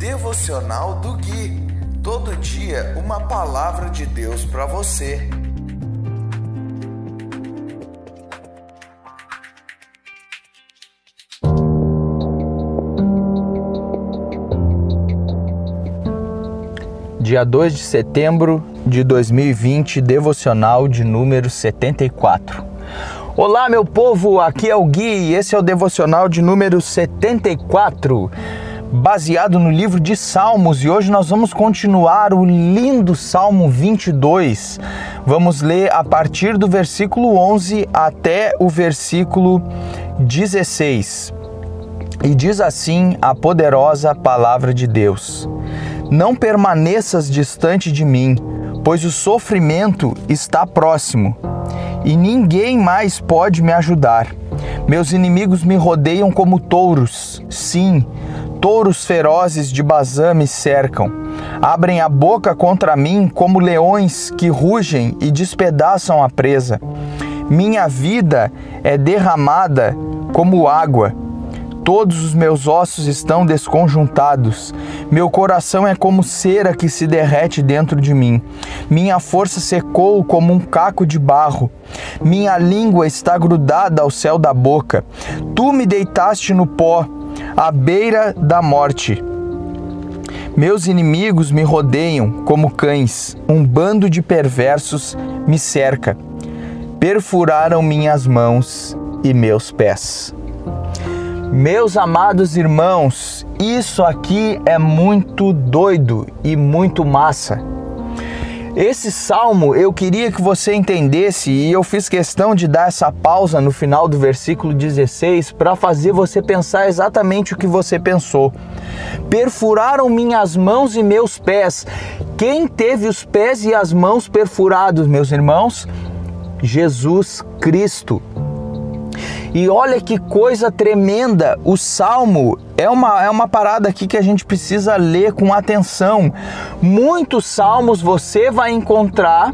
Devocional do Gui. Todo dia uma palavra de Deus para você. Dia 2 de setembro de 2020, devocional de número 74. Olá, meu povo, aqui é o Gui e esse é o devocional de número 74 baseado no livro de Salmos, e hoje nós vamos continuar o lindo Salmo 22. Vamos ler a partir do versículo 11 até o versículo 16. E diz assim a poderosa palavra de Deus: Não permaneças distante de mim, pois o sofrimento está próximo, e ninguém mais pode me ajudar. Meus inimigos me rodeiam como touros. Sim, touros ferozes de Bazã me cercam. Abrem a boca contra mim como leões que rugem e despedaçam a presa. Minha vida é derramada como água. Todos os meus ossos estão desconjuntados. Meu coração é como cera que se derrete dentro de mim. Minha força secou como um caco de barro. Minha língua está grudada ao céu da boca. Tu me deitaste no pó à beira da morte. Meus inimigos me rodeiam como cães, um bando de perversos me cerca. Perfuraram minhas mãos e meus pés. Meus amados irmãos, isso aqui é muito doido e muito massa. Esse salmo eu queria que você entendesse e eu fiz questão de dar essa pausa no final do versículo 16 para fazer você pensar exatamente o que você pensou. Perfuraram minhas mãos e meus pés. Quem teve os pés e as mãos perfurados, meus irmãos? Jesus Cristo. E olha que coisa tremenda! O salmo é uma, é uma parada aqui que a gente precisa ler com atenção. Muitos salmos você vai encontrar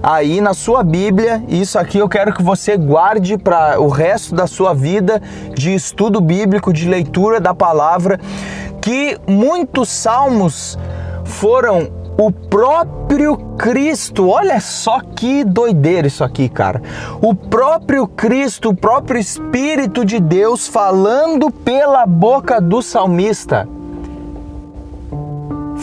aí na sua Bíblia. Isso aqui eu quero que você guarde para o resto da sua vida de estudo bíblico, de leitura da palavra, que muitos salmos foram o próprio Cristo. Olha só que doideira isso aqui, cara. O próprio Cristo, o próprio Espírito de Deus falando pela boca do salmista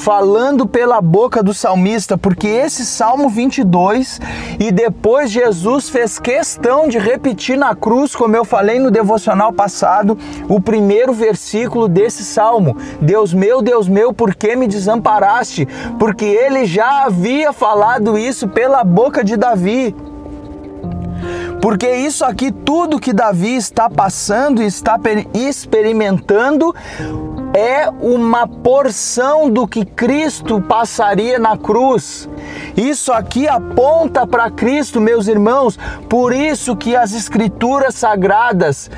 falando pela boca do salmista, porque esse Salmo 22 e depois Jesus fez questão de repetir na cruz, como eu falei no devocional passado, o primeiro versículo desse salmo: Deus meu, Deus meu, por que me desamparaste? Porque ele já havia falado isso pela boca de Davi. Porque isso aqui, tudo que Davi está passando e está experimentando, é uma porção do que Cristo passaria na cruz. Isso aqui aponta para Cristo, meus irmãos. Por isso que as escrituras sagradas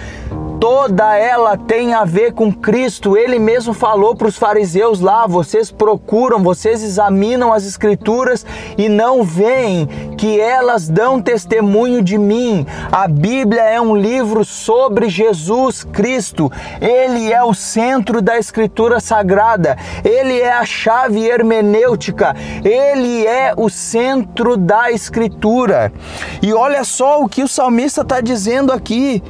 toda ela tem a ver com Cristo. Ele mesmo falou para os fariseus lá: vocês procuram, vocês examinam as Escrituras e não veem que elas dão testemunho de mim. A Bíblia é um livro sobre Jesus Cristo. Ele é o centro da Escritura Sagrada. Ele é a chave hermenêutica. Ele é o centro da Escritura. E olha só o que o salmista está dizendo aqui.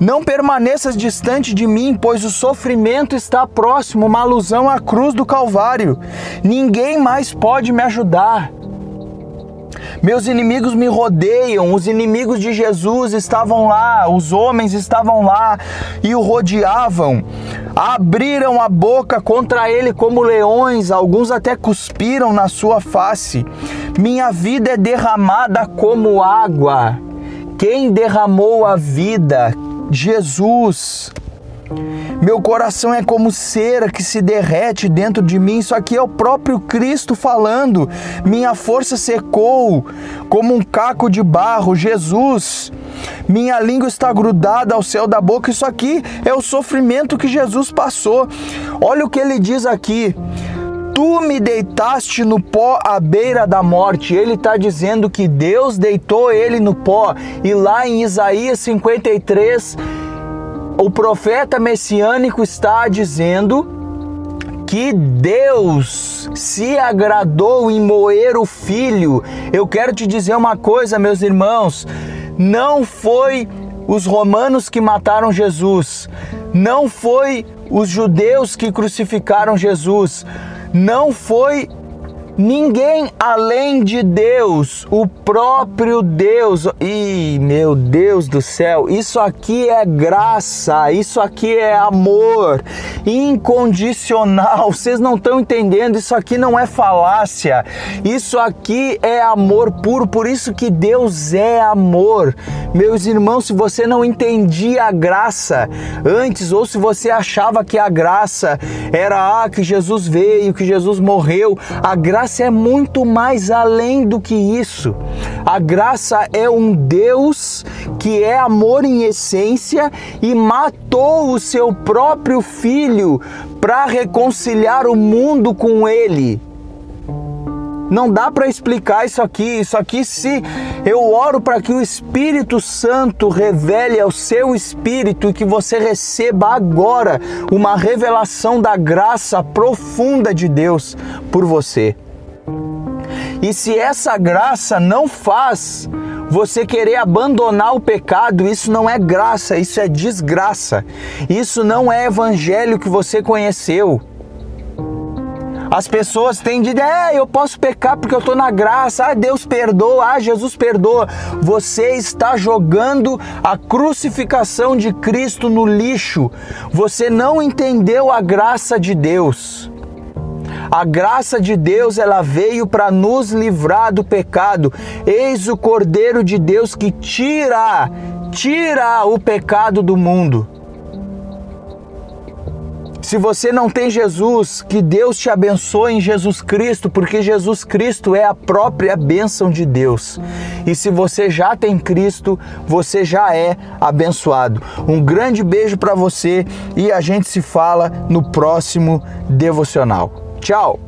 Não permaneças distante de mim, pois o sofrimento está próximo uma alusão à cruz do Calvário. Ninguém mais pode me ajudar. Meus inimigos me rodeiam, os inimigos de Jesus estavam lá, os homens estavam lá e o rodeavam. Abriram a boca contra ele como leões, alguns até cuspiram na sua face. Minha vida é derramada como água. Quem derramou a vida? Jesus. Meu coração é como cera que se derrete dentro de mim. Isso aqui é o próprio Cristo falando. Minha força secou como um caco de barro. Jesus. Minha língua está grudada ao céu da boca. Isso aqui é o sofrimento que Jesus passou. Olha o que ele diz aqui. Tu me deitaste no pó à beira da morte. Ele está dizendo que Deus deitou ele no pó. E lá em Isaías 53, o profeta messiânico está dizendo que Deus se agradou em moer o filho. Eu quero te dizer uma coisa, meus irmãos, não foi os romanos que mataram Jesus, não foi os judeus que crucificaram Jesus, não foi Ninguém além de Deus, o próprio Deus. E meu Deus do céu, isso aqui é graça, isso aqui é amor incondicional. Vocês não estão entendendo, isso aqui não é falácia. Isso aqui é amor puro, por isso que Deus é amor. Meus irmãos, se você não entendia a graça antes ou se você achava que a graça era ah, que Jesus veio, que Jesus morreu, a graça graça é muito mais além do que isso. A graça é um Deus que é amor em essência e matou o seu próprio filho para reconciliar o mundo com ele. Não dá para explicar isso aqui. Isso aqui, se eu oro para que o Espírito Santo revele ao seu espírito e que você receba agora uma revelação da graça profunda de Deus por você. E se essa graça não faz você querer abandonar o pecado, isso não é graça, isso é desgraça. Isso não é evangelho que você conheceu. As pessoas têm de é, eu posso pecar porque eu estou na graça, ah, Deus perdoa, ah, Jesus perdoa. Você está jogando a crucificação de Cristo no lixo. Você não entendeu a graça de Deus. A graça de Deus, ela veio para nos livrar do pecado. Eis o Cordeiro de Deus que tira, tira o pecado do mundo. Se você não tem Jesus, que Deus te abençoe em Jesus Cristo, porque Jesus Cristo é a própria bênção de Deus. E se você já tem Cristo, você já é abençoado. Um grande beijo para você e a gente se fala no próximo devocional. Tchau!